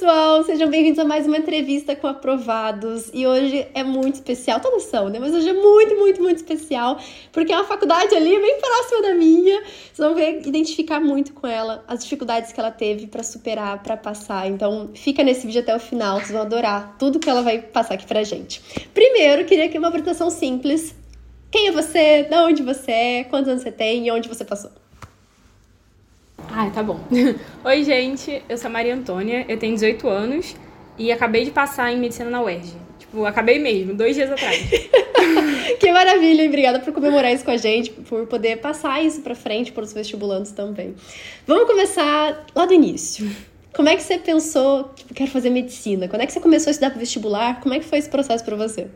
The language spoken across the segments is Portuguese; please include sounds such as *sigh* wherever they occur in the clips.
pessoal! Sejam bem-vindos a mais uma entrevista com aprovados. E hoje é muito especial, todos são, né? Mas hoje é muito, muito, muito especial, porque é uma faculdade ali bem próxima da minha. Vocês vão ver, identificar muito com ela, as dificuldades que ela teve para superar, para passar. Então, fica nesse vídeo até o final, vocês vão adorar tudo que ela vai passar aqui pra gente. Primeiro, queria que uma apresentação simples. Quem é você? De onde você é? Quantos anos você tem? E onde você passou? Ai, tá bom. *laughs* Oi, gente. Eu sou a Maria Antônia, eu tenho 18 anos e acabei de passar em medicina na UERJ. Tipo, acabei mesmo, dois dias atrás. *laughs* que maravilha, obrigada por comemorar isso com a gente, por poder passar isso pra frente para os vestibulantes também. Vamos começar lá do início. Como é que você pensou, tipo, quero fazer medicina? Quando é que você começou a estudar pro vestibular? Como é que foi esse processo para você?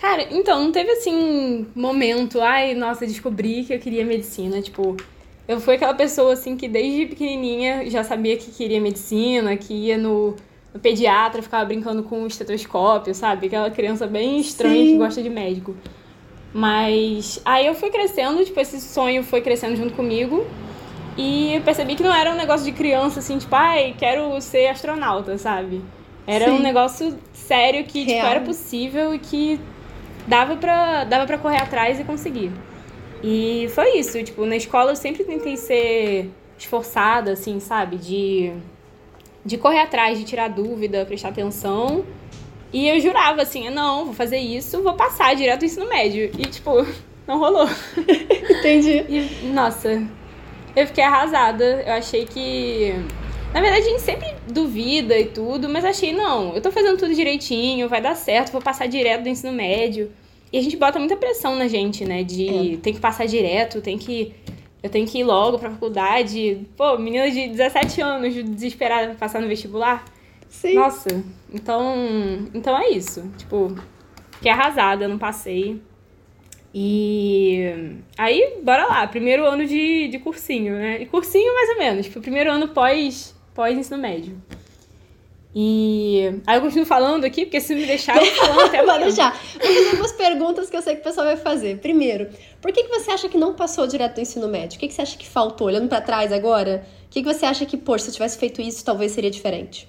Cara, então, não teve assim momento, ai, nossa, descobri que eu queria medicina, tipo, eu fui aquela pessoa, assim, que desde pequenininha já sabia que queria medicina, que ia no, no pediatra, ficava brincando com o estetoscópio, sabe? Aquela criança bem estranha Sim. que gosta de médico. Mas aí eu fui crescendo, tipo, esse sonho foi crescendo junto comigo. E eu percebi que não era um negócio de criança, assim, tipo, ai, quero ser astronauta, sabe? Era Sim. um negócio sério que, tipo, era possível e que dava pra, dava pra correr atrás e conseguir. E foi isso, tipo, na escola eu sempre tentei ser esforçada, assim, sabe? De, de correr atrás, de tirar dúvida, prestar atenção. E eu jurava, assim, não, vou fazer isso, vou passar direto do ensino médio. E, tipo, *laughs* não rolou. *laughs* Entendi. E, nossa, eu fiquei arrasada. Eu achei que. Na verdade, a gente sempre duvida e tudo, mas achei, não, eu tô fazendo tudo direitinho, vai dar certo, vou passar direto do ensino médio. E a gente bota muita pressão na gente, né? De é. tem que passar direto, tem que. Eu tenho que ir logo pra faculdade. Pô, menina de 17 anos, desesperada pra passar no vestibular. Sim. Nossa, então. Então é isso. Tipo, fiquei arrasada, não passei. E aí, bora lá, primeiro ano de, de cursinho, né? E cursinho mais ou menos, tipo, primeiro ano pós, pós ensino médio. E aí eu continuo falando aqui, porque se me deixar, eu falando até Vou deixar. Vou fazer algumas perguntas que eu sei que o pessoal vai fazer. Primeiro, por que, que você acha que não passou direto do ensino médio? O que, que você acha que faltou? Olhando para trás agora, o que, que você acha que, poxa, se eu tivesse feito isso, talvez seria diferente?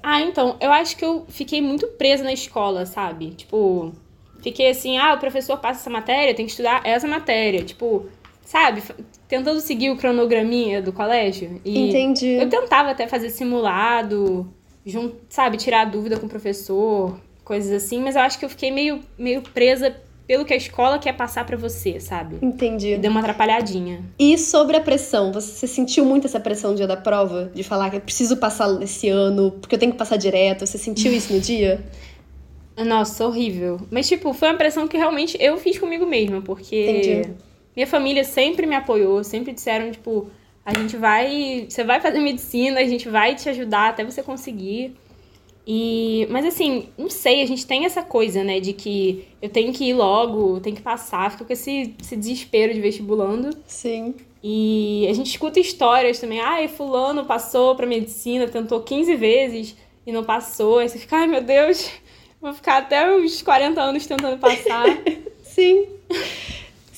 Ah, então, eu acho que eu fiquei muito presa na escola, sabe? Tipo, fiquei assim, ah, o professor passa essa matéria, tem que estudar essa matéria. Tipo, sabe? Tentando seguir o cronograminha do colégio. E Entendi. Eu tentava até fazer simulado, junto, sabe, tirar dúvida com o professor, coisas assim, mas eu acho que eu fiquei meio, meio presa pelo que a escola quer passar para você, sabe? Entendi. E deu uma atrapalhadinha. E sobre a pressão, você sentiu muito essa pressão no dia da prova? De falar que eu preciso passar esse ano, porque eu tenho que passar direto? Você sentiu isso no dia? *laughs* Nossa, horrível. Mas, tipo, foi uma pressão que realmente eu fiz comigo mesma, porque. Entendi minha família sempre me apoiou, sempre disseram, tipo, a gente vai. Você vai fazer medicina, a gente vai te ajudar até você conseguir. E, mas assim, não sei, a gente tem essa coisa, né, de que eu tenho que ir logo, tenho que passar, fica com esse, esse desespero de vestibulando. Sim. E a gente escuta histórias também, ai, fulano passou pra medicina, tentou 15 vezes e não passou. Aí você fica, ai meu Deus, *laughs* vou ficar até uns 40 anos tentando passar. *laughs* Sim.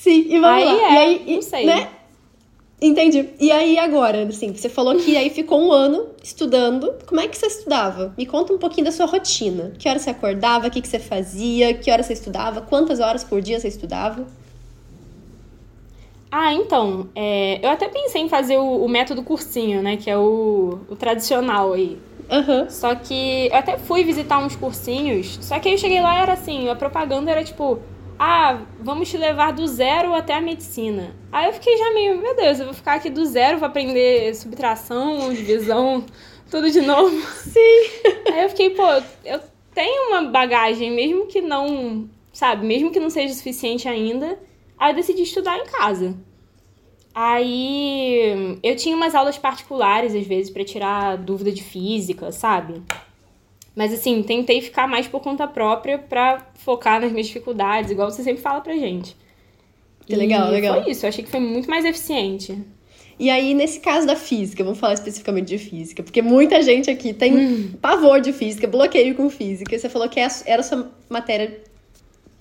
Sim, e vamos aí lá. É, e aí, não sei. Né? Entendi. E aí agora, assim, você falou que aí ficou um ano estudando. Como é que você estudava? Me conta um pouquinho da sua rotina. Que hora você acordava? O que, que você fazia? Que hora você estudava? Quantas horas por dia você estudava? Ah, então, é, eu até pensei em fazer o, o, método cursinho, né? Que é o, o tradicional aí. Uhum. Só que eu até fui visitar uns cursinhos, só que aí eu cheguei lá e era assim, a propaganda era tipo, ah, vamos te levar do zero até a medicina. Aí eu fiquei já meio, meu Deus, eu vou ficar aqui do zero, vou aprender subtração, divisão, tudo de novo. *laughs* Sim. Aí eu fiquei, pô, eu tenho uma bagagem, mesmo que não, sabe, mesmo que não seja suficiente ainda. Aí eu decidi estudar em casa. Aí eu tinha umas aulas particulares, às vezes, para tirar dúvida de física, sabe? Mas assim, tentei ficar mais por conta própria para focar nas minhas dificuldades, igual você sempre fala pra gente. Que legal, e legal. Foi isso, eu achei que foi muito mais eficiente. E aí, nesse caso da física, vamos falar especificamente de física, porque muita gente aqui tem hum. pavor de física, bloqueio com física. Você falou que era a sua matéria,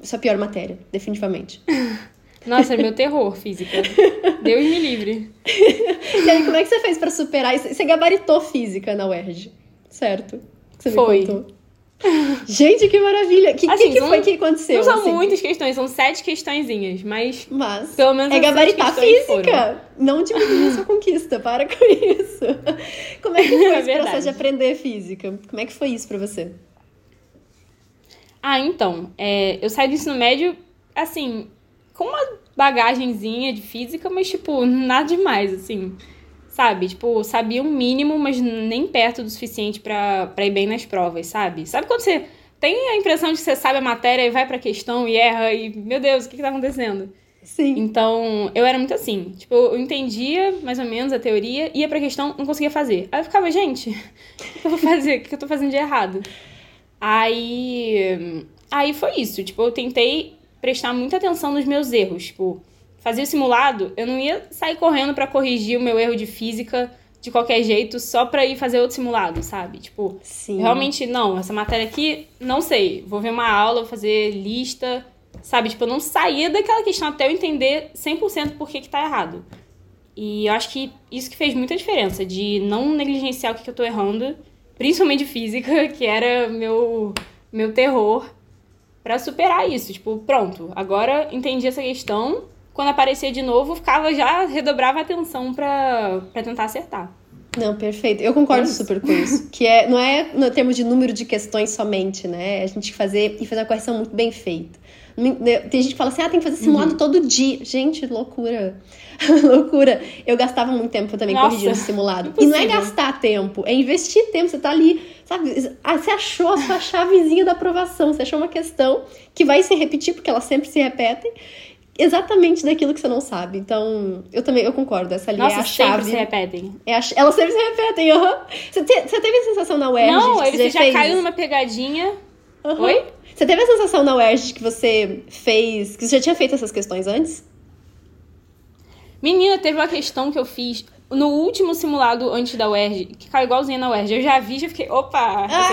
sua pior matéria, definitivamente. *laughs* Nossa, é meu terror, física. *laughs* Deus me livre. e aí, como é que você fez pra superar isso? Você gabaritou física na UERJ, certo? Você Foi. Gente, que maravilha! O que, assim, que, que foi que aconteceu? Não são assim? muitas questões, são sete questõezinhas, mas. Mas. Pelo menos é gabaritar física! Foram. Não diminuir sua conquista, para com isso. Como é que *laughs* foi é esse processo de aprender física? Como é que foi isso pra você? Ah, então. É, eu saí do ensino médio, assim, com uma bagagenzinha de física, mas, tipo, nada demais, assim. Sabe? Tipo, sabia um mínimo, mas nem perto do suficiente para ir bem nas provas, sabe? Sabe quando você tem a impressão de que você sabe a matéria e vai pra questão e erra e, meu Deus, o que, que tá acontecendo? Sim. Então, eu era muito assim. Tipo, eu entendia mais ou menos a teoria, ia pra questão, não conseguia fazer. Aí eu ficava, gente, *laughs* o que eu vou fazer? O que eu tô fazendo de errado? Aí. Aí foi isso. Tipo, eu tentei prestar muita atenção nos meus erros. Tipo, fazia o simulado, eu não ia sair correndo para corrigir o meu erro de física de qualquer jeito só pra ir fazer outro simulado, sabe? Tipo, Sim. realmente, não, essa matéria aqui, não sei. Vou ver uma aula, vou fazer lista, sabe? Tipo, eu não saía daquela questão até eu entender 100% por que que tá errado. E eu acho que isso que fez muita diferença, de não negligenciar o que, que eu tô errando, principalmente física, *laughs* que era meu, meu terror, para superar isso. Tipo, pronto, agora entendi essa questão, quando aparecia de novo, ficava já, redobrava a atenção para tentar acertar. Não, perfeito. Eu concordo é super com isso. Que é, não é no termos de número de questões somente, né? A gente fazer e fazer a correção muito bem feita. Tem gente que fala assim, ah, tem que fazer simulado uhum. todo dia. Gente, loucura. *laughs* loucura. Eu gastava muito tempo também Nossa, corrigindo simulado. Impossível. E não é gastar tempo, é investir tempo. Você tá ali, sabe? Ah, você achou a sua *laughs* chavezinha da aprovação. Você achou uma questão que vai se repetir, porque elas sempre se repetem exatamente daquilo que você não sabe. Então, eu também eu concordo. Essa ali Nossa, é a chave. sempre se repetem. É a, elas sempre se repetem, aham. Uhum. Você, te, você teve a sensação na UERJ Não, que você já, já caiu numa pegadinha. Uhum. Oi? Você teve a sensação na UERJ que você fez... Que você já tinha feito essas questões antes? Menina, teve uma questão que eu fiz no último simulado antes da UERJ, que caiu igualzinho na UERJ. Eu já vi, já fiquei, opa, ah.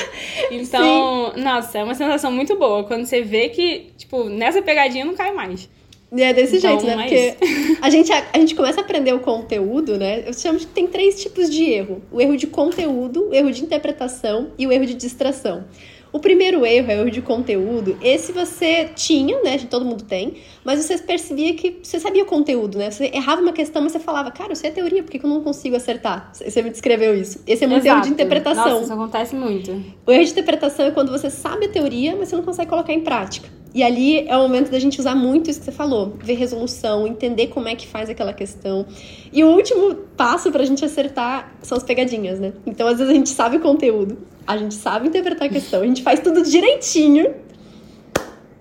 *laughs* Então, Sim. nossa, é uma sensação muito boa. Quando você vê que, tipo, nessa pegadinha não cai mais. É desse então, jeito, né? É Porque a gente, a, a, gente começa a aprender o conteúdo, né? Eu chamo que tem três tipos de erro: o erro de conteúdo, o erro de interpretação e o erro de distração. O primeiro erro é o erro de conteúdo. Esse você tinha, né? Todo mundo tem, mas você percebia que você sabia o conteúdo, né? Você errava uma questão, mas você falava, cara, eu sei a teoria, por que eu não consigo acertar? Você me descreveu isso. Esse é muito Exato. erro de interpretação. Nossa, isso acontece muito. O erro de interpretação é quando você sabe a teoria, mas você não consegue colocar em prática. E ali é o momento da gente usar muito isso que você falou, ver resolução, entender como é que faz aquela questão. E o último passo pra gente acertar são as pegadinhas, né? Então, às vezes a gente sabe o conteúdo, a gente sabe interpretar a questão, a gente faz tudo direitinho,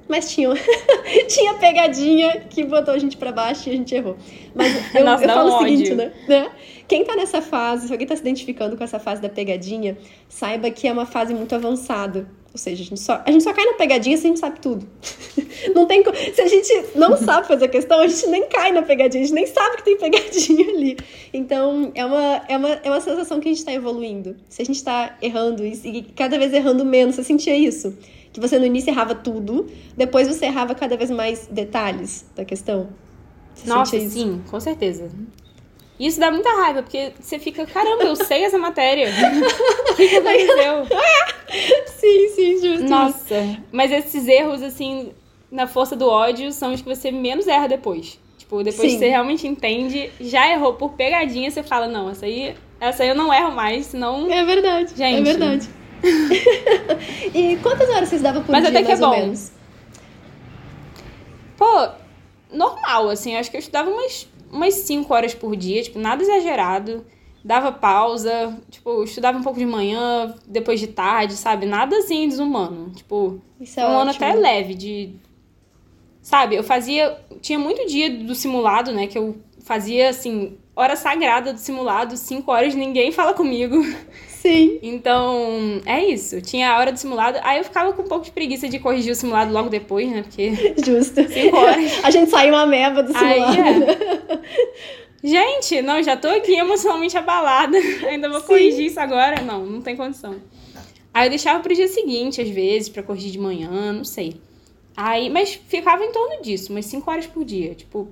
mas tinha, *laughs* tinha pegadinha que botou a gente para baixo e a gente errou. Mas *laughs* eu, Nossa, eu falo o seguinte, né? né? Quem tá nessa fase, se alguém tá se identificando com essa fase da pegadinha, saiba que é uma fase muito avançada. Ou seja, a gente só, a gente só cai na pegadinha se a gente sabe tudo. *laughs* não tem, se a gente não sabe fazer a questão, a gente nem cai na pegadinha, a gente nem sabe que tem pegadinha ali. Então, é uma, é uma, é uma sensação que a gente está evoluindo. Se a gente está errando e, e cada vez errando menos, você sentia isso? Que você no início errava tudo, depois você errava cada vez mais detalhes da questão? Você Nossa, sim, com certeza. Isso dá muita raiva, porque você fica, caramba, eu sei essa matéria. *laughs* O que, que aconteceu? *laughs* sim, sim, justo. Nossa, mas esses erros, assim, na força do ódio, são os que você menos erra depois. Tipo, depois sim. que você realmente entende, já errou por pegadinha, você fala, não, essa aí, essa aí eu não erro mais, senão. É verdade. Gente. É verdade. *laughs* e quantas horas vocês davam por mas dia, até que é bom. menos? Pô, normal, assim, acho que eu estudava umas umas 5 horas por dia, tipo, nada exagerado. Dava pausa, tipo, estudava um pouco de manhã, depois de tarde, sabe? Nada assim desumano. Tipo, Isso é um ótimo. ano até leve de. Sabe, eu fazia. Tinha muito dia do simulado, né? Que eu fazia assim, hora sagrada do simulado, 5 horas, ninguém fala comigo. *laughs* Sim. Então, é isso. Tinha a hora do simulado. Aí eu ficava com um pouco de preguiça de corrigir o simulado logo depois, né? Porque. Justo. Cinco horas. *laughs* A gente saiu uma meba do simulado. Aí, é. Gente, não, já tô aqui emocionalmente abalada. *laughs* Ainda vou Sim. corrigir isso agora? Não, não tem condição. Aí eu deixava pro dia seguinte, às vezes, para corrigir de manhã, não sei. Aí, mas ficava em torno disso, umas 5 horas por dia. Tipo,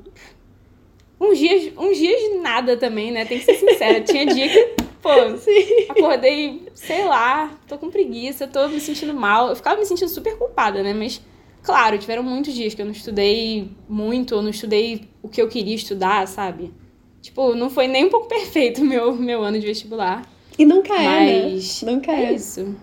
uns dias, uns dias nada também, né? Tem que ser sincera. Tinha dia que, pô, *laughs* Sim. acordei, sei lá, tô com preguiça, tô me sentindo mal. Eu ficava me sentindo super culpada, né? Mas, claro, tiveram muitos dias que eu não estudei muito, ou não estudei o que eu queria estudar, sabe? Tipo, não foi nem um pouco perfeito o meu, meu ano de vestibular. E nunca é, mas né? Nunca é. É isso.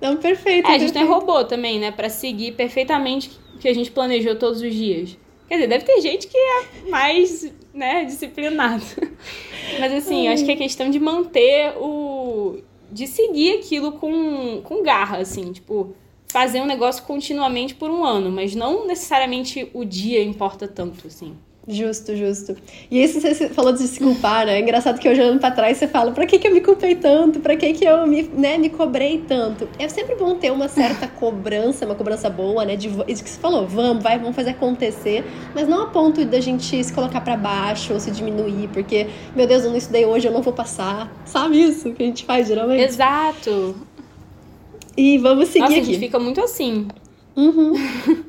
Não, perfeito. É, a perfeito. gente tem robô também, né? Pra seguir perfeitamente o que a gente planejou todos os dias. Quer dizer, deve ter gente que é mais, né, disciplinado. *laughs* Mas assim, acho que é questão de manter o. de seguir aquilo com, com garra, assim, tipo, fazer um negócio continuamente por um ano, mas não necessariamente o dia importa tanto, assim. Justo, justo. E isso você falou de se culpar, né? É engraçado que hoje olhando pra trás você fala, pra que, que eu me culpei tanto? Pra que, que eu me, né, me cobrei tanto? É sempre bom ter uma certa *laughs* cobrança, uma cobrança boa, né? De isso que você falou, vamos, vai, vamos fazer acontecer, mas não a ponto da gente se colocar para baixo ou se diminuir, porque, meu Deus, eu não estudei hoje, eu não vou passar. Sabe isso que a gente faz geralmente? Exato. E vamos seguir Nossa, aqui. a gente fica muito assim. Uhum.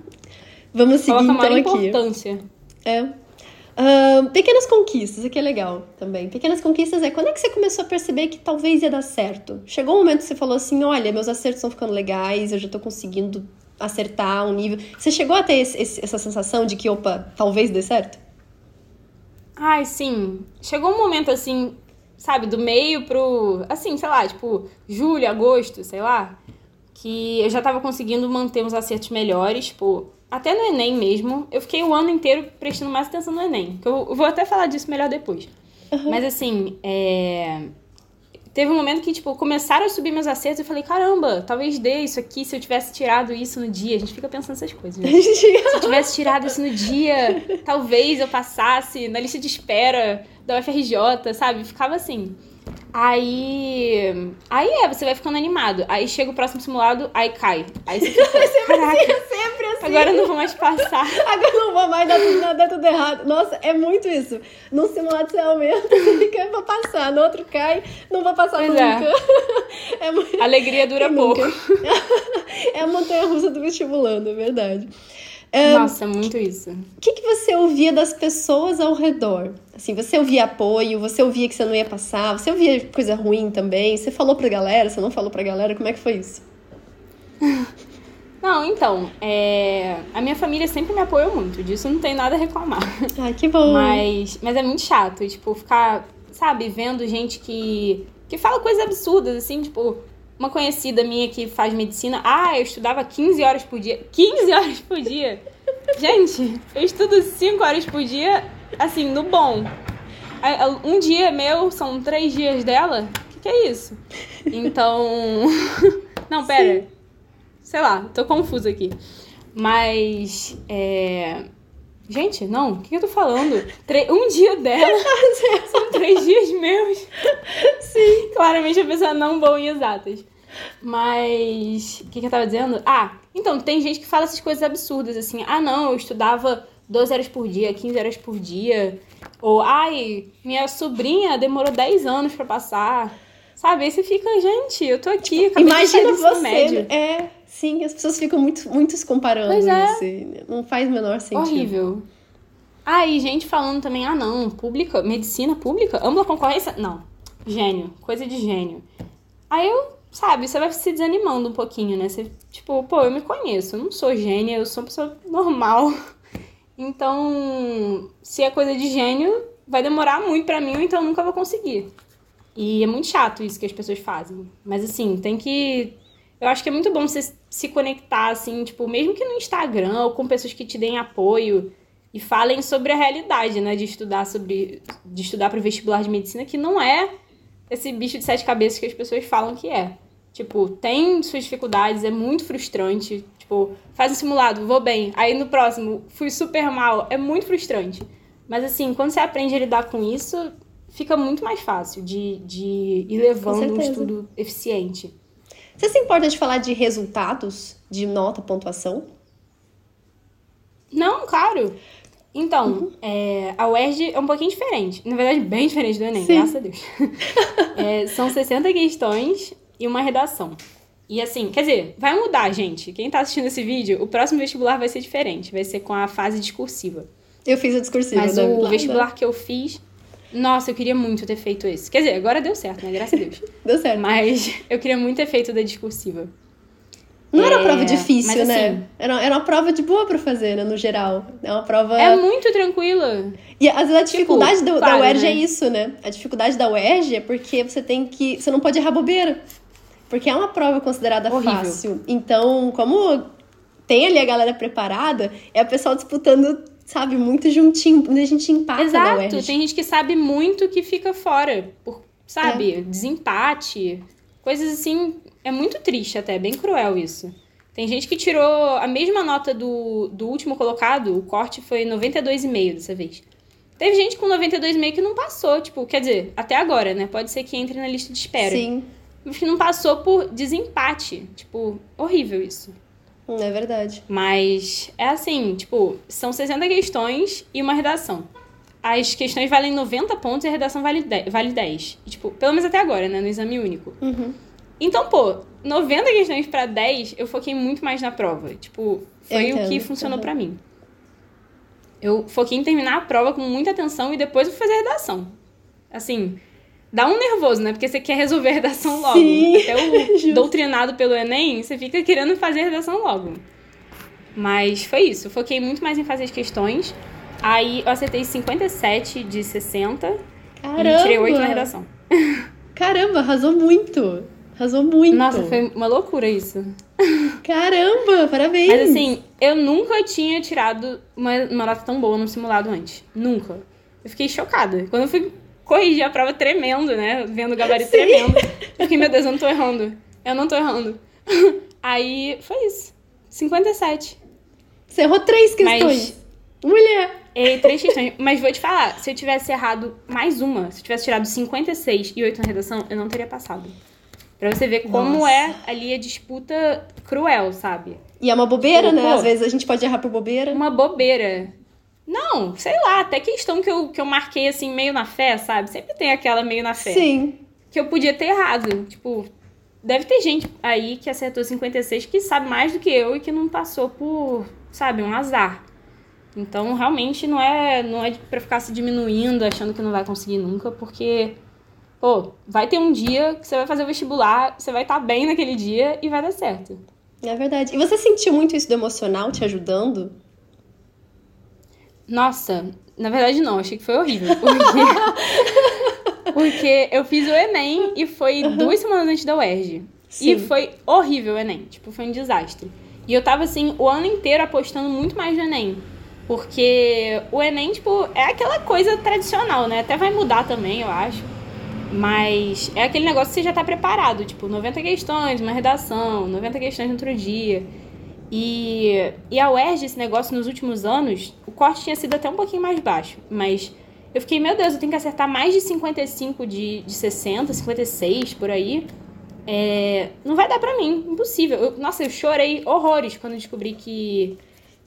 *laughs* vamos seguir Coloca então maior aqui. importância. É. Pequenas conquistas, aqui é legal também. Pequenas conquistas é quando é que você começou a perceber que talvez ia dar certo? Chegou um momento que você falou assim: olha, meus acertos estão ficando legais, eu já tô conseguindo acertar um nível. Você chegou a ter esse, esse, essa sensação de que, opa, talvez dê certo? Ai, sim. Chegou um momento assim, sabe, do meio pro. Assim, sei lá, tipo, julho, agosto, sei lá. Que eu já tava conseguindo manter uns acertos melhores, tipo, até no Enem mesmo. Eu fiquei o ano inteiro prestando mais atenção no Enem. Que eu vou até falar disso melhor depois. Uhum. Mas assim, é... teve um momento que, tipo, começaram a subir meus acertos e eu falei, caramba, talvez dê isso aqui se eu tivesse tirado isso no dia. A gente fica pensando essas coisas. Né? *laughs* se eu tivesse tirado isso no dia, talvez eu passasse na lista de espera da UFRJ, sabe? Ficava assim. Aí. Aí é, você vai ficando animado. Aí chega o próximo simulado, aí cai. Aí você fica. *laughs* sempre assim, sempre assim. Agora eu não vou mais passar. *laughs* Agora eu não vou mais dar tudo, dar tudo errado. Nossa, é muito isso. Num simulado você aumenta, você *laughs* fica pra passar. No outro cai, não vou passar Pois nunca. É. É muito... Alegria dura pouco. é a montanha russa do vestibulando, é verdade. Um, Nossa, muito isso. O que, que você ouvia das pessoas ao redor? Assim, você ouvia apoio, você ouvia que você não ia passar, você ouvia coisa ruim também, você falou pra galera, você não falou pra galera, como é que foi isso? *laughs* Não, então, é... a minha família sempre me apoiou muito, disso não tem nada a reclamar. *laughs* Ai, que bom. Mas, mas é muito chato, tipo, ficar, sabe, vendo gente que, que fala coisas absurdas, assim, tipo, uma conhecida minha que faz medicina, ah, eu estudava 15 horas por dia. 15 horas por dia? Gente, eu estudo 5 horas por dia, assim, no bom. Um dia meu são três dias dela? O que, que é isso? Então. *laughs* Não, pera. Sim. Sei lá, tô confusa aqui. Mas. É... Gente, não, o que eu tô falando? Um dia dela *laughs* são três dias meus. Sim. Claramente a pessoa não boa em exatas. Mas. O que, que eu tava dizendo? Ah, então, tem gente que fala essas coisas absurdas, assim. Ah, não, eu estudava 12 horas por dia, 15 horas por dia. Ou, ai, minha sobrinha demorou 10 anos para passar. Sabe? Aí você fica, gente, eu tô aqui, Imagina você. Médio. É, sim, as pessoas ficam muito, muito se comparando. Pois é. Assim, não faz o menor sentido. Horrível. Ah, e gente falando também, ah, não, pública, medicina pública, ampla concorrência. Não. Gênio, coisa de gênio. Aí eu, sabe, você vai se desanimando um pouquinho, né? Você, tipo, pô, eu me conheço, eu não sou gênia, eu sou uma pessoa normal. *laughs* Então, se é coisa de gênio, vai demorar muito pra mim, ou então eu nunca vou conseguir. E é muito chato isso que as pessoas fazem. Mas assim, tem que. Eu acho que é muito bom você se conectar, assim, tipo, mesmo que no Instagram ou com pessoas que te deem apoio e falem sobre a realidade, né? De estudar sobre. De estudar para o vestibular de medicina, que não é esse bicho de sete cabeças que as pessoas falam que é. Tipo, tem suas dificuldades, é muito frustrante. Tipo, faz um simulado, vou bem. Aí no próximo, fui super mal. É muito frustrante. Mas assim, quando você aprende a lidar com isso, fica muito mais fácil de, de ir levando um estudo eficiente. Você se importa de falar de resultados, de nota, pontuação? Não, claro. Então, uhum. é, a UERJ é um pouquinho diferente. Na verdade, bem diferente do Enem, Sim. graças a Deus. *laughs* é, são 60 questões e uma redação. E assim, quer dizer, vai mudar, gente. Quem tá assistindo esse vídeo, o próximo vestibular vai ser diferente. Vai ser com a fase discursiva. Eu fiz a discursiva. Mas o vestibular que eu fiz. Nossa, eu queria muito ter feito esse. Quer dizer, agora deu certo, né? Graças a Deus. *laughs* Deu certo. Mas eu queria muito ter feito da discursiva. Não era É, uma prova difícil, mas né? assim- Era, era uma prova de boa pra fazer, né? No geral. É uma prova. É muito tranquila. E às vezes a dificuldade do- da claro, UERJ é né? isso, né? A dificuldade da UERJ é porque você tem que. Você não pode errar bobeira. Porque é uma prova considerada Horrível. fácil. Então, como tem ali a galera preparada, é o pessoal disputando, sabe, muito juntinho. A gente empata na Exato. UERJ. Tem gente que sabe muito que fica fora. Por, sabe, É. desempate. Coisas assim. É muito triste até, bem cruel isso. Tem gente que tirou a mesma nota do, do último colocado, o corte foi 92,5 dessa vez. Teve gente com 92,5 que não passou, tipo, quer dizer, até agora, né? Pode ser que entre na lista de espera. Sim, Mas que não passou por desempate. Tipo, horrível isso. É verdade. Mas é assim, tipo, são 60 questões e uma redação. As questões valem 90 pontos e a redação vale 10. Vale 10. E, tipo, pelo menos até agora, né? No exame único. Uhum. Então, pô, 90 questões pra 10, eu foquei muito mais na prova. Tipo, foi o que funcionou uhum. pra mim. Eu foquei em terminar a prova com muita atenção e depois eu fui fazer a redação. Assim, dá um nervoso, né? Porque você quer resolver a redação logo. Sim, Até o *laughs* justo. doutrinado pelo Enem, você fica querendo fazer a redação logo. Mas foi isso. Eu foquei muito mais em fazer as questões. Aí eu acertei 57 de 60 Caramba! e tirei 8 na redação. *laughs* Caramba, arrasou muito. Arrasou muito. Nossa, foi uma loucura isso. *laughs* Caramba, parabéns. Mas assim, eu nunca tinha tirado uma, uma nota tão boa no simulado antes. Nunca. Eu fiquei chocada. Quando eu fui corrigir a prova tremendo, né? Vendo o gabarito Sim. tremendo. Fiquei, meu Deus, eu não tô errando. Eu não tô errando. *laughs* Aí foi isso. 57. Você errou três questões. Mas- Mulher. E três questões. Mas vou te falar, se eu tivesse errado mais uma, se eu tivesse tirado 56 e 8 na redação, eu não teria passado. Pra você ver como Nossa. é ali a disputa cruel, sabe? E é uma bobeira, né? pô. Às vezes a gente pode errar por bobeira. Uma bobeira. Não, sei lá, até questão que eu, que eu marquei assim, meio na fé, sabe? Sempre tem aquela meio na fé. Sim. Que eu podia ter errado. Tipo, deve ter gente aí que acertou 56 que sabe mais do que eu e que não passou por, sabe, um azar. Então, realmente, não é, não é pra ficar se diminuindo, achando que não vai conseguir nunca, porque, pô, vai ter um dia que você vai fazer o vestibular, você vai estar bem naquele dia e vai dar certo. É verdade. E você sentiu muito isso do emocional te ajudando? Nossa, na verdade não, achei que foi horrível. Porque, *laughs* porque eu fiz o Enem e foi duas semanas antes da UERJ. Sim. E foi horrível o Enem, tipo, foi um desastre. E eu tava assim, o ano inteiro apostando muito mais no Enem. Porque o Enem, tipo, é aquela coisa tradicional, né? Até vai mudar também, eu acho. Mas é aquele negócio que você já tá preparado, tipo, 90 questões, uma redação, 90 questões no outro dia. E, e a UERJ, esse negócio nos últimos anos, o corte tinha sido até um pouquinho mais baixo. Mas eu fiquei, meu Deus, eu tenho que acertar mais de 55 de, de 60, 56 por aí. É, não vai dar pra mim, impossível. Eu- nossa, eu chorei horrores quando descobri que,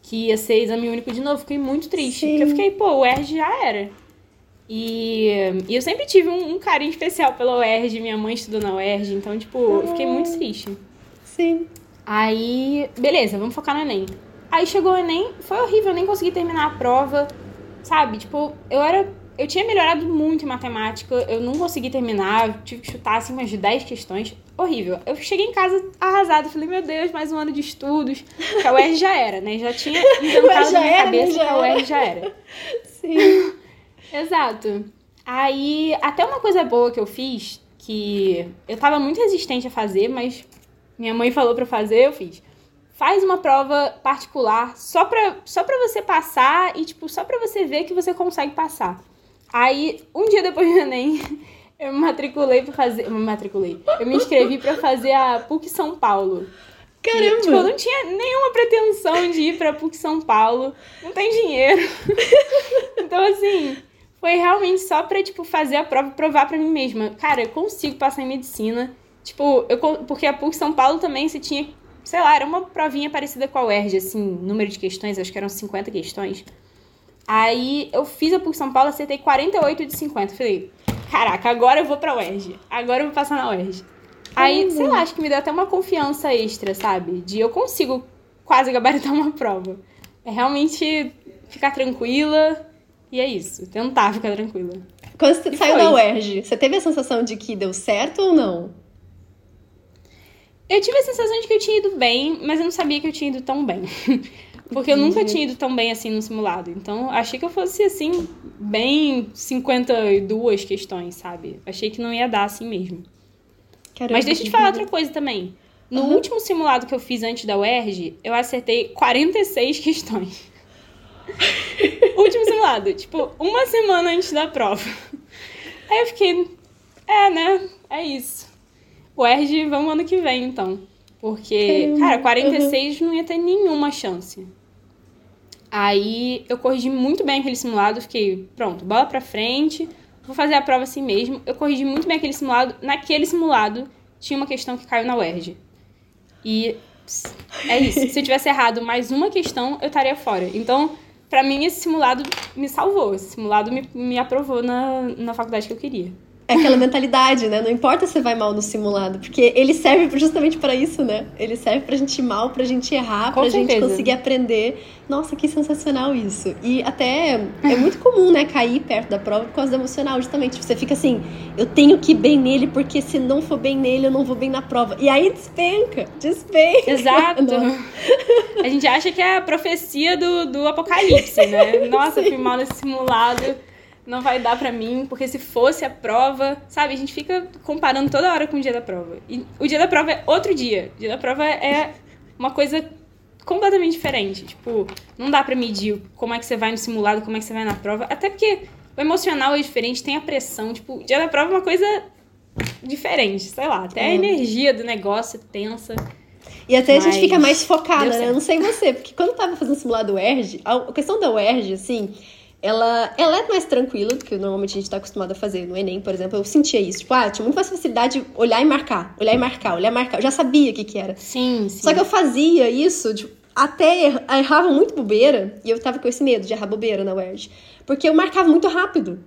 que ia ser exame único de novo. Fiquei muito triste. Sim. Porque eu fiquei, pô, o UERJ já era. E, e eu sempre tive um, um carinho especial pela UERJ, minha mãe estudou na UERJ, então, tipo, eu fiquei muito triste. Sim. Aí, beleza, vamos focar no Enem. Aí chegou o Enem, foi horrível, eu nem consegui terminar a prova, sabe? Tipo, eu era. Eu tinha melhorado muito em matemática, eu não consegui terminar, eu tive que chutar assim umas 10 questões. Horrível. Eu cheguei em casa arrasada, falei, meu Deus, mais um ano de estudos. Que a UERJ já era, né? Já tinha *laughs* inventado na minha era, né? cabeça que a. UERJ já era. *laughs* Sim. Exato. Aí, até uma coisa boa que eu fiz, que eu tava muito resistente a fazer, mas minha mãe falou pra eu fazer, eu fiz. Faz uma prova particular só pra, só pra você passar e, tipo, só pra você ver que você consegue passar. Aí, um dia depois do Enem, *laughs* eu me matriculei pra fazer. Eu me matriculei. Eu me inscrevi pra fazer a PUC São Paulo. E, Caramba. tipo, eu não tinha nenhuma pretensão de ir pra PUC São Paulo. Não tem dinheiro. *laughs* então, assim, foi realmente só pra, tipo, fazer a prova e provar pra mim mesma. Cara, eu consigo passar em medicina. Tipo, eu, porque a PUC São Paulo também você tinha, sei lá, era uma provinha parecida com a UERJ, assim, número de questões, acho que eram 50 questões. Aí eu fiz a PUC São Paulo, acertei 48 de 50. Falei, caraca, agora eu vou pra UERJ. Agora eu vou passar na UERJ. Aí, sei lá, acho que me deu até uma confiança extra, sabe? De eu consigo quase gabaritar uma prova. É realmente ficar tranquila e é isso. Tentar ficar tranquila. Quando você e saiu foi. da UERJ, você teve a sensação de que deu certo ou não? Eu tive a sensação de que eu tinha ido bem, mas eu não sabia que eu tinha ido tão bem. *laughs* Porque eu nunca tinha ido tão bem assim no simulado. Então, achei que eu fosse, assim, bem 52 questões, sabe? Achei que não ia dar assim mesmo. Caramba, Mas deixa eu te falar outra coisa também. No uhum. último simulado que eu fiz antes da UERJ, eu acertei 46 questões. *laughs* último simulado, tipo, uma semana antes da prova. Aí eu fiquei, é, né? É isso. O UERJ, vamos ano que vem, então. Porque, cara, 46 uhum. não ia ter nenhuma chance. Aí eu corrigi muito bem aquele simulado, fiquei, pronto, bola pra frente, vou fazer a prova assim mesmo. Eu corrigi muito bem aquele simulado. Naquele simulado tinha uma questão que caiu na UERJ. E é isso. Se eu tivesse errado mais uma questão, eu estaria fora. Então, para mim, esse simulado me salvou. Esse simulado me, me aprovou na, na faculdade que eu queria. É aquela mentalidade, né? Não importa se vai mal no simulado, porque ele serve justamente para isso, né? Ele serve pra gente ir mal, pra gente errar, Com pra certeza. gente conseguir aprender. Nossa, que sensacional isso. E até é muito comum, né, cair perto da prova por causa do emocional, justamente. Você fica assim, eu tenho que ir bem nele, porque se não for bem nele, eu não vou bem na prova. E aí despenca, despenca. Exato. a gente acha que é a profecia do, do apocalipse, né? *laughs* Nossa, Sim. fui mal nesse simulado não vai dar para mim, porque se fosse a prova, sabe? A gente fica comparando toda hora com o dia da prova. E o dia da prova é outro dia. O dia da prova é uma coisa completamente diferente. Tipo, não dá para medir como é que você vai no simulado, como é que você vai na prova, até porque o emocional é diferente, tem a pressão, tipo, o dia da prova é uma coisa diferente, sei lá, até a é. energia do negócio é tensa. E até Mas... a gente fica mais focada, né? Eu não sei você, porque quando eu tava fazendo simulado UERJ, a questão da UERJ, assim, ela, ela é mais tranquila do que normalmente a gente está acostumado a fazer no Enem, por exemplo. Eu sentia isso. Tipo, ah, tinha muito mais facilidade de olhar e marcar. Olhar e marcar, olhar e marcar. Eu já sabia o que, que era. Sim, sim. Só que eu fazia isso, tipo, até er errava muito bobeira. E eu tava com esse medo de errar bobeira na UERJ. Porque eu marcava muito rápido.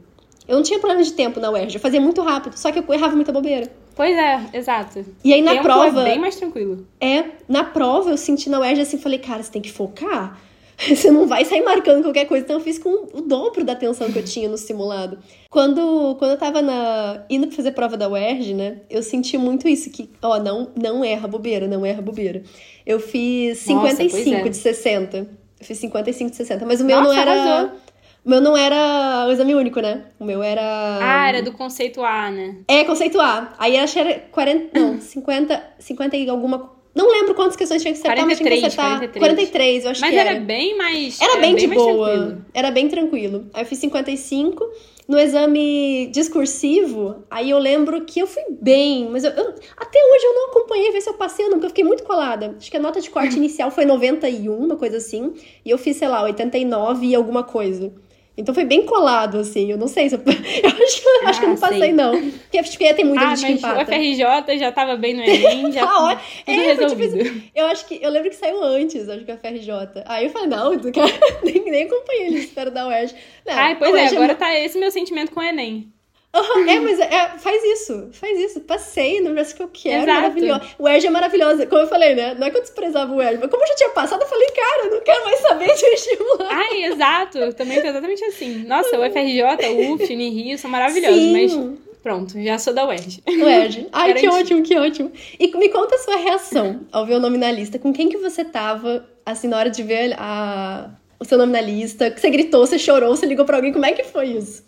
Eu não tinha problema de tempo na UERJ. Eu fazia muito rápido. Só que eu errava muita bobeira. Pois é, exato. E aí na tempo é prova. É bem mais tranquilo. É, na prova eu senti na UERJ assim, falei, cara, você tem que focar *laughs* Você não vai sair marcando qualquer coisa. Então eu fiz com o dobro da atenção que eu tinha no simulado. Quando, quando eu tava na, indo pra fazer prova da UERJ, né? Eu senti muito isso, que, ó, não, não erra bobeira, não erra bobeira. Eu fiz 55 Nossa, é. de 60. Eu fiz 55 de 60. Mas o meu Nossa, não era. Arrasou. O meu não era o exame único, né? O meu era. Ah, era do conceito A, né? É, conceito A. Aí acho que era 40. Não, 50, 50 e alguma não lembro quantas questões tinha que acertar, 43, mas tinha que acertar 43, 43 eu acho mas que era. Mas era bem mais. Era, era bem, bem de boa. Era bem tranquilo. Aí eu fiz 55. No exame discursivo, aí eu lembro que eu fui bem, mas eu, eu, até hoje eu não acompanhei ver se eu passei ou não, porque eu fiquei muito colada. Acho que a nota de corte *laughs* inicial foi 91, uma coisa assim, e eu fiz, sei lá, 89 e alguma coisa. Então foi bem colado, assim. Eu não sei se eu. *laughs* eu acho, que, ah, acho que eu não ah, passei, não. Porque acho que ia ter muita ah, gente que empata. O FRJ já tava bem no Enem, *laughs* já. ah, tudo é, resolvido. Tipo, eu acho que. Eu lembro que saiu antes, acho que o FRJ. Aí eu falei, não, *laughs* nem, nem acompanhei ele, espero da UERJ. Não, Ai, pois é, agora é... tá esse meu sentimento com o Enem. Uhum, é, mas é, faz isso, faz isso. Passei no universo que eu quero, Exato. maravilhoso. O Erge é maravilhoso. Como eu falei, né? Não é que eu desprezava o Erge, mas como eu já tinha passado, eu falei, cara, não quero mais saber de vestibular. Ai, exato. Também tô exatamente assim. Nossa, o FRJ, o UF, o Unirio são maravilhosos, Sim. mas Pronto, já sou da UERJ. UERJ. *laughs* Ai, que ótimo, que ótimo. E me conta a sua reação ao ver o nome na lista. Com quem que você tava, assim, na hora de ver a... o seu nome na lista? Você gritou, você chorou, você ligou pra alguém? Como é que foi isso?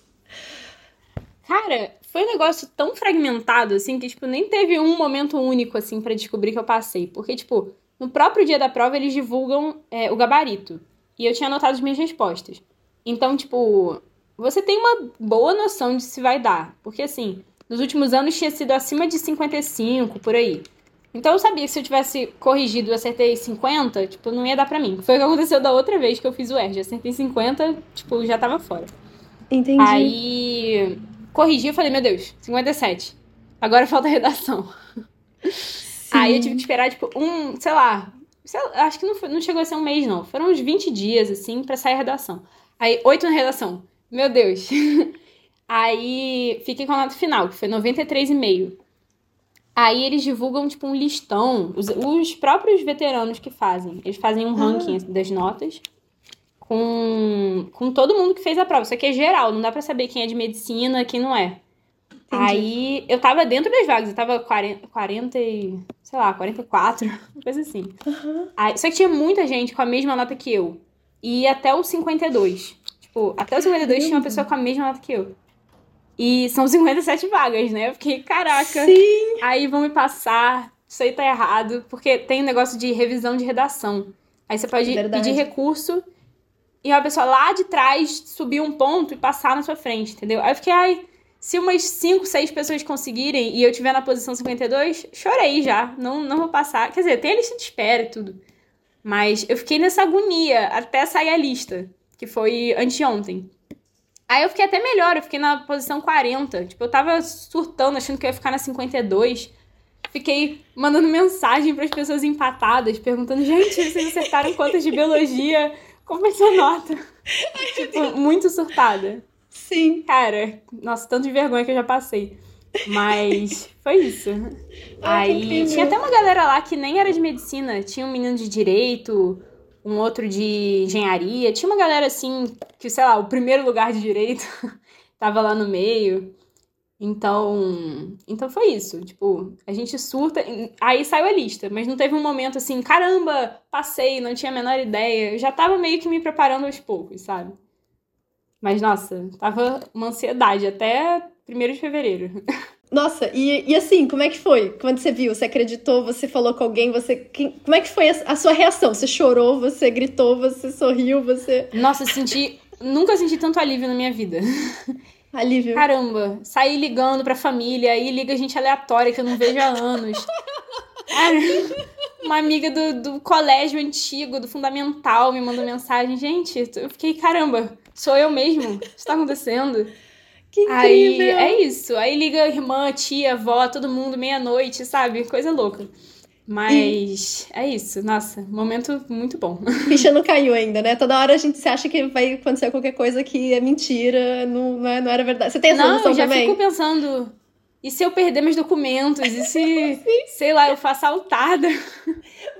Cara, foi um negócio tão fragmentado, assim, que, tipo, nem teve um momento único, assim, para descobrir que eu passei. Porque, tipo, no próprio dia da prova, eles divulgam é, o gabarito. E eu tinha anotado as minhas respostas. Então, tipo, você tem uma boa noção de se vai dar. Porque, assim, nos últimos anos tinha sido acima de 55, por aí. Então eu sabia que se eu tivesse corrigido e acertei 50, tipo, não ia dar pra mim. Foi o que aconteceu da outra vez que eu fiz o ERG. Acertei 50, tipo, já tava fora. Entendi. Aí corrigi, eu falei, meu Deus, 57. Agora falta redação. Sim. Aí eu tive que esperar, tipo, um, sei lá, sei lá acho que não, foi, não chegou a ser um mês, não. Foram uns 20 dias, assim, para sair a redação. Aí, oito na redação. Meu Deus. *laughs* Aí, fiquei com a nota final, que foi 93,5. Aí eles divulgam, tipo, um listão. Os, os próprios veteranos que fazem. Eles fazem um ranking Ah. das notas com, com todo mundo que fez a prova. Isso aqui é geral, não dá pra saber quem é de medicina, quem não é. Aí eu tava dentro das vagas, eu tava 40, 40 e, sei lá, 44, uma *laughs* coisa assim. Aham. Aí, só que tinha muita gente com a mesma nota que eu. E até o 52. Tipo, até o 52 tinha uma pessoa com a mesma nota que eu. E são 57 vagas, né? Eu fiquei, caraca. Sim. Aí vão me passar, isso aí tá errado, porque tem um negócio de revisão de redação. Aí você pode Verdade. pedir recurso e uma pessoa lá de trás subir um ponto e passar na sua frente, entendeu? Aí eu fiquei, ai, se umas 5, 6 pessoas conseguirem e eu tiver na posição 52, chorei já, não, não vou passar. Quer dizer, tem a lista de espera e tudo. Mas eu fiquei nessa agonia até sair a lista, que foi anteontem. Aí eu fiquei até melhor, eu fiquei na posição 40. Tipo, eu tava surtando, achando que eu ia ficar na 52. Fiquei mandando mensagem pras pessoas empatadas, perguntando, gente, vocês acertaram quantas de biologia? Como é sua nota? *laughs* tipo, muito surtada. Sim. Cara, nossa, tanto de vergonha que eu já passei. Mas *laughs* foi isso. Ai, Aí tinha até uma galera lá que nem era de medicina. Tinha um menino de direito, um outro de engenharia. Tinha uma galera assim, que, sei lá, o primeiro lugar de direito *laughs* tava lá no meio. Então, então foi isso. Tipo, a gente surta. Aí saiu a lista, mas não teve um momento assim, caramba, passei, não tinha a menor ideia. Eu já tava meio que me preparando aos poucos, sabe? Mas nossa, tava uma ansiedade até 1 de fevereiro. *laughs* Nossa, e, e assim, como é que foi? Quando você viu, você acreditou, você falou com alguém, você. quem- como é que foi a, a sua reação? Você chorou, você gritou, você sorriu, você. Nossa, eu senti. Nunca senti tanto alívio na minha vida. *laughs* Alívio. Caramba, saí ligando pra família, aí liga gente aleatória que eu não vejo há anos. *laughs* Uma amiga do, do colégio antigo, do fundamental, me mandou mensagem. Gente, eu fiquei, caramba, sou eu mesmo? O que está acontecendo? que Aí incrível! é isso. Aí liga irmã, tia, avó, todo mundo, meia-noite, sabe? Coisa louca. Mas é isso. Nossa, momento muito bom. *laughs* Ficha não caiu ainda, né? Toda hora a gente se acha que vai acontecer qualquer coisa que é mentira, não, não, é- não era verdade. Você tem essa Não, noção eu já também? fico pensando. E se eu perder meus documentos? E se, *laughs* sei lá, eu for assaltada?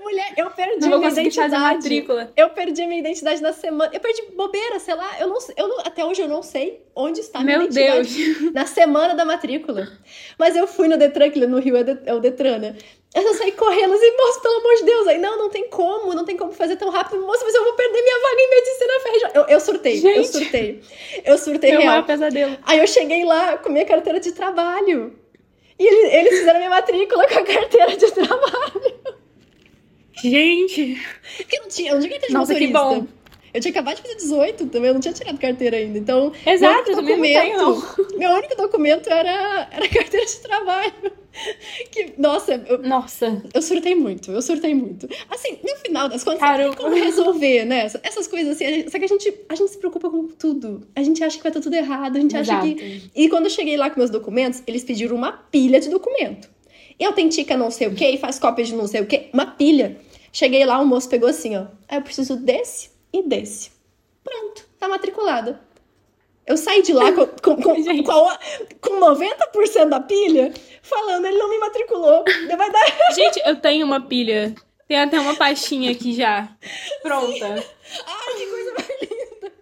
Mulher, eu perdi Não vou minha conseguir fazer identidade. matrícula. Eu perdi minha identidade na semana. Eu perdi bobeira, sei lá. Eu não, eu não- até hoje eu não sei onde está minha Meu identidade. Deus. Na semana da matrícula. Mas eu fui no Detran, que no Rio é, de- é o Detran, né? Eu só saí correndo assim, moço, pelo amor de Deus. Aí, não, não tem como, não tem como fazer tão rápido. Moço, mas eu vou perder minha vaga em medicina FRJ. Eu, eu surtei, eu Gente. surtei. Eu surtei Meu real. maior pesadelo. Aí eu cheguei lá com minha carteira de trabalho. E eles, eles fizeram minha matrícula com a carteira de trabalho. Gente. Porque eu não tinha, eu não tinha carteira de Nossa, que motorista. bom. Eu tinha acabado de fazer 18 também, eu não tinha tirado carteira ainda. Então, Exato, meu eu único também não tenho, *laughs* documento, meu único documento era, era carteira de trabalho. *laughs* Que, nossa, eu, Nossa. eu surtei muito, eu surtei muito. Assim, no final das contas, Caramba. tem como resolver, né? Essas coisas assim, só que a gente, a gente se preocupa com tudo. A gente acha que vai estar tudo errado, a gente acha Exato. que. E quando eu cheguei lá com meus documentos, eles pediram uma pilha de documento. E autentica não sei o que, e faz cópia de não sei o que, uma pilha. Cheguei lá, o moço pegou assim, ó. "Ah, Eu preciso desse e desse. Pronto, tá matriculada. Eu saí de lá com, com, com, *laughs* com, com 90% da pilha, falando, ele não me matriculou. Vai dar. *laughs* Gente, eu tenho uma pilha. Tem até uma pastinha aqui já. Pronta. *laughs* Ai, que coisa mais linda.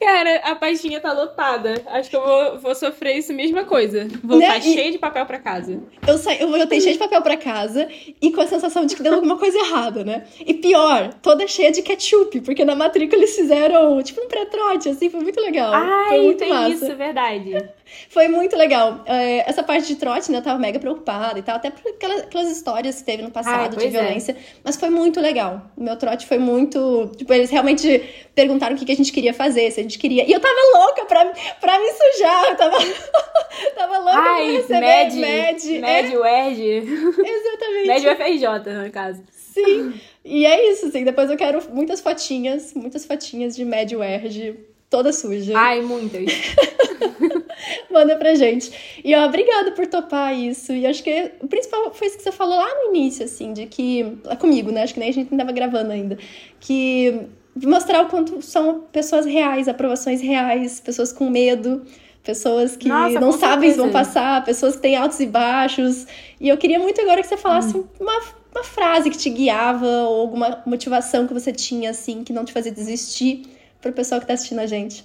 Cara, a pastinha tá lotada. Acho que eu vou, vou sofrer isso mesma coisa. Vou Né? estar E- cheio de papel pra casa. Eu, saí, eu voltei cheia de papel pra casa e com a sensação de que deu alguma coisa errada, né? E pior, toda cheia de ketchup, porque na matrícula eles fizeram tipo um pré-trote, assim, foi muito legal. foi Ai, muito tem massa. isso, é verdade. Foi muito legal. É, essa parte de trote, né, eu tava mega preocupada e tal, até por aquelas, aquelas histórias que teve no passado Ai, de é. violência. Mas foi muito legal. O meu trote foi muito. Tipo, eles realmente perguntaram o que, que a gente queria fazer, se a gente queria. E eu tava louca pra, pra me sujar. Eu tava, *laughs* tava louca pra Ai, receber Med, med. Med, UERJ. É, exatamente. Med UFRJ, no caso. Sim. E é isso, assim. Depois eu quero muitas fotinhas, muitas fotinhas de Med UERJ, toda suja. Ai, muitas. *laughs* Manda pra gente. E ó, obrigada por topar isso. E acho que o principal foi isso que você falou lá no início, assim, de que. Lá comigo, né? Acho que nem a gente tava gravando ainda. Que mostrar o quanto são pessoas reais, aprovações reais, pessoas com medo. pessoas que Nossa, não sabem se vão passar, pessoas que têm altos e baixos. E eu queria muito agora que você falasse Hum. uma, uma frase que te guiava ou alguma motivação que você tinha, assim, que não te fazia desistir pro pessoal que tá assistindo a gente.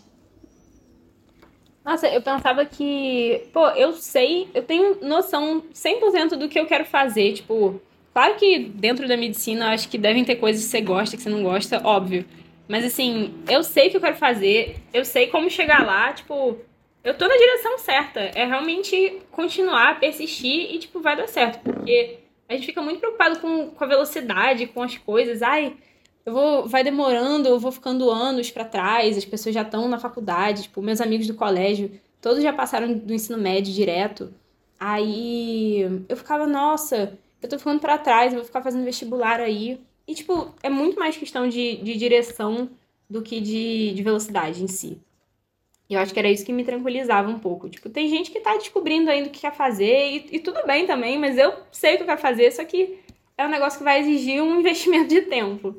Nossa, eu pensava que, pô, eu sei, eu tenho noção 100% do que eu quero fazer, tipo, claro que dentro da medicina acho que devem ter coisas que você gosta, que você não gosta, óbvio. Mas assim, eu sei o que eu quero fazer, eu sei como chegar lá, tipo, eu tô na direção certa. É realmente continuar, persistir e, tipo, vai dar certo. Porque a gente fica muito preocupado com, com a velocidade, com as coisas. Ai, eu vou, vai demorando, eu vou ficando anos pra trás, as pessoas já estão na faculdade, tipo, meus amigos do colégio, todos já passaram do ensino médio direto. Aí eu ficava, nossa, eu tô ficando pra trás, eu vou ficar fazendo vestibular aí. E, tipo, é muito mais questão de, de direção do que de, de velocidade em si. E eu acho que era isso que me tranquilizava um pouco. Tipo, tem gente que tá descobrindo ainda o que quer fazer, e, e tudo bem também, mas eu sei o que eu quero fazer, só que é um negócio que vai exigir um *laughs* investimento de tempo.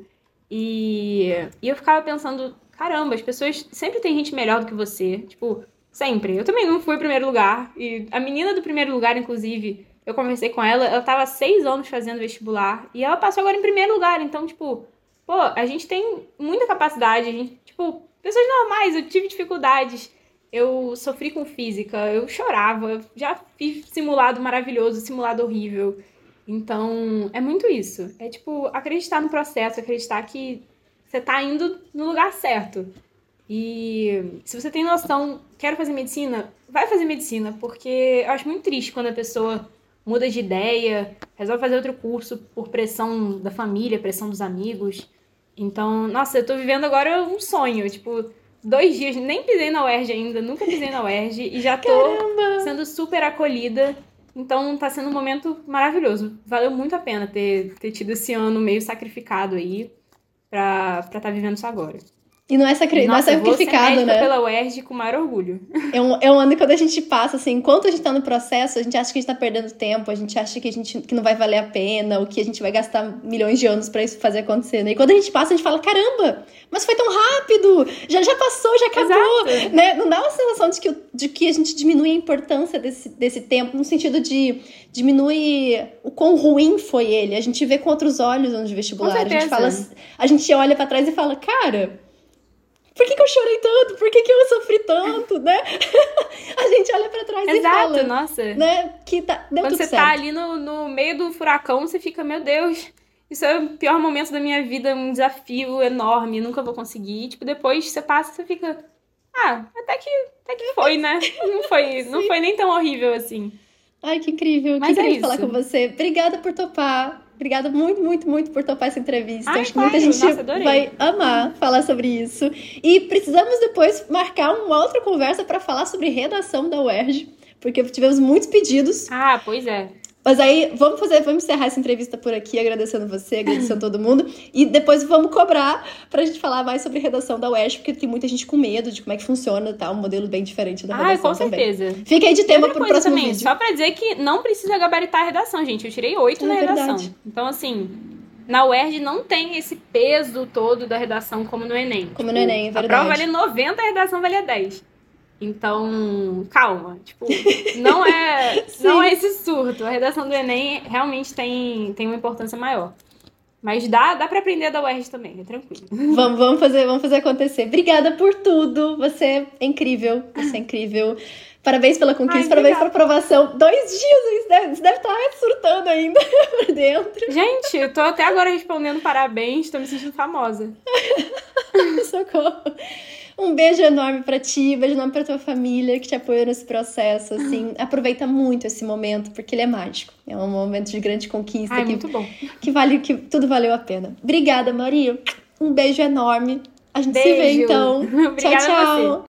E, e eu ficava pensando, caramba, as pessoas sempre tem gente melhor do que você. Tipo, sempre. Eu também não fui primeiro lugar. E a menina do primeiro lugar, inclusive, eu conversei com ela, ela tava seis anos fazendo vestibular. E ela passou agora em primeiro lugar. Então, tipo, pô, a gente tem muita capacidade. Gente, tipo, pessoas normais, eu tive dificuldades. Eu sofri com física, eu chorava, já fiz simulado maravilhoso, simulado horrível. Então, é muito isso. É tipo, acreditar no processo, acreditar que você tá indo no lugar certo. E se você tem noção, quero fazer medicina, vai fazer medicina, porque eu acho muito triste quando a pessoa muda de ideia, resolve fazer outro curso por pressão da família, pressão dos amigos. Então, nossa, eu tô vivendo agora um sonho, tipo, dois dias, nem pisei na UERJ ainda, nunca pisei na UERJ e já tô Caramba! sendo super acolhida. Então tá sendo um momento maravilhoso. Valeu muito a pena ter, ter tido esse ano meio sacrificado aí pra estar tá vivendo isso agora. E não é, sacri... não é Nossa, vou ser sacrificado, né? pela UERJ com maior orgulho. É um, é um ano que quando a gente passa, assim, enquanto a gente tá no processo, a gente acha que a gente tá perdendo tempo, a gente acha que a gente que não vai valer a pena, ou que a gente vai gastar milhões de anos pra isso fazer acontecer, né? E quando a gente passa, a gente fala, caramba, mas foi tão rápido! Já, já passou, já acabou! Exato. Né? Não dá uma sensação de que, de que a gente diminui a importância desse, desse tempo, no sentido de diminui o quão ruim foi ele. A gente vê com outros olhos de vestibular. A gente fala, a gente olha pra trás e fala, cara. Por que, que eu chorei tanto? Por que, que eu sofri tanto, né? *laughs* a gente olha pra trás e Exato, fala, nossa. né? Que tá, deu Quando tudo você certo. tá ali no, no meio do furacão, você fica, meu Deus, isso é o pior momento da minha vida, um desafio enorme, nunca vou conseguir. Tipo, depois você passa, você fica, ah, até que, até que foi, né? *laughs* Não foi, não foi nem tão horrível assim. Ai, que incrível. Mas que é incrível falar isso. com você. Obrigada por topar. Obrigada muito, muito, muito por topar essa entrevista. Ai, Acho que muita gente Nossa, vai amar falar sobre isso. E precisamos depois marcar uma outra conversa para falar sobre redação da UERJ, porque tivemos muitos pedidos. Ah, pois é. Mas aí, vamos fazer, vamos encerrar essa entrevista por aqui, agradecendo você, agradecendo todo mundo. E depois vamos cobrar pra gente falar mais sobre redação da UERJ, porque tem muita gente com medo de como é que funciona, tá? Um modelo bem diferente da Ah, redação com também. certeza. Fica aí de tema pro próximo também, vídeo. só pra dizer que não precisa gabaritar a redação, gente. Eu tirei oito É na redação. verdade. Então, assim, na UERJ não tem esse peso todo da redação como no Enem. Como no Enem, é A verdade. prova vale 90, a redação vale 10. Então, calma. Tipo, não é, *laughs* não é esse surto. A redação do Enem realmente tem, tem uma importância maior. Mas dá, dá pra aprender da UERJ também, é tranquilo. *laughs* Vamos, vamos fazer, vamos fazer acontecer. Obrigada por tudo. Você é incrível. Você é incrível. Parabéns pela conquista, Ai, parabéns pela aprovação. Dois dias, você deve, você deve estar *laughs* surtando ainda por dentro. Gente, eu tô até agora respondendo parabéns, tô me sentindo famosa. Socorro. Um beijo enorme pra ti, um beijo enorme pra tua família que te apoiou nesse processo. Assim, aproveita muito esse momento, porque ele é mágico. É um momento de grande conquista Ai, que, muito bom. que vale, que tudo valeu a pena. Obrigada, Maria. Um beijo enorme. A gente se vê Beijo. então. *laughs* Tchau, tchau.